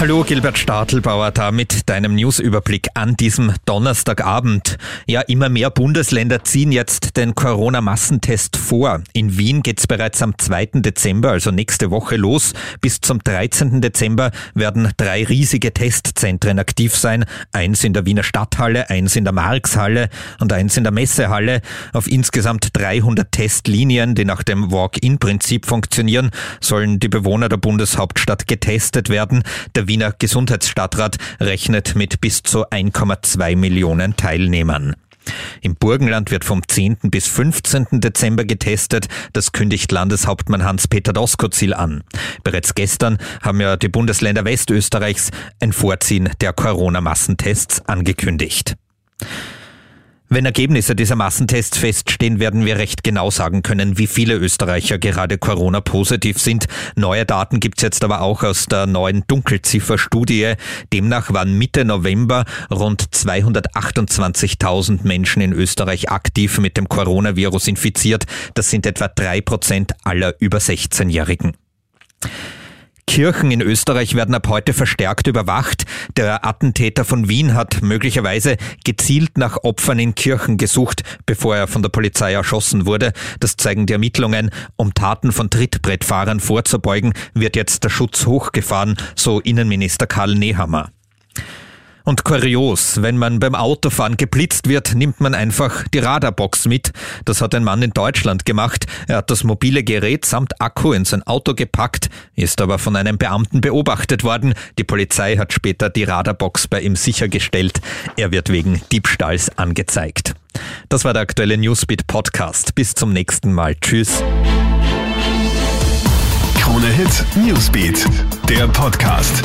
Hallo, Gilbert Stadelbauer da mit deinem Newsüberblick an diesem Donnerstagabend. Ja, immer mehr Bundesländer ziehen jetzt den Corona-Massentest vor. In Wien geht's bereits am 2. Dezember, also nächste Woche los. Bis zum 13. Dezember werden drei riesige Testzentren aktiv sein. Eins in der Wiener Stadthalle, eins in der Markshalle und eins in der Messehalle. Auf insgesamt 300 Testlinien, die nach dem Walk-in-Prinzip funktionieren, sollen die Bewohner der Bundeshauptstadt getestet werden. Der der Wiener Gesundheitsstadtrat rechnet mit bis zu 1,2 Millionen Teilnehmern. Im Burgenland wird vom 10. bis 15. Dezember getestet. Das kündigt Landeshauptmann Hans-Peter Doskozil an. Bereits gestern haben ja die Bundesländer Westösterreichs ein Vorziehen der Corona-Massentests angekündigt. Wenn Ergebnisse dieser Massentests feststehen, werden wir recht genau sagen können, wie viele Österreicher gerade Corona-positiv sind. Neue Daten gibt's jetzt aber auch aus der neuen Dunkelziffer-Studie. Demnach waren Mitte November rund 228.000 Menschen in Österreich aktiv mit dem Coronavirus infiziert. Das sind etwa drei Prozent aller über 16-Jährigen. Kirchen in Österreich werden ab heute verstärkt überwacht. Der Attentäter von Wien hat möglicherweise gezielt nach Opfern in Kirchen gesucht, bevor er von der Polizei erschossen wurde. Das zeigen die Ermittlungen. Um Taten von Trittbrettfahrern vorzubeugen, wird jetzt der Schutz hochgefahren, so Innenminister Karl Nehammer. Und kurios, wenn man beim Autofahren geblitzt wird, nimmt man einfach die Radarbox mit. Das hat ein Mann in Deutschland gemacht. Er hat das mobile Gerät samt Akku in sein Auto gepackt, ist aber von einem Beamten beobachtet worden. Die Polizei hat später die Radarbox bei ihm sichergestellt. Er wird wegen Diebstahls angezeigt. Das war der aktuelle Newsbeat Podcast. Bis zum nächsten Mal. Tschüss. Krone Hit Newsbeat, der Podcast.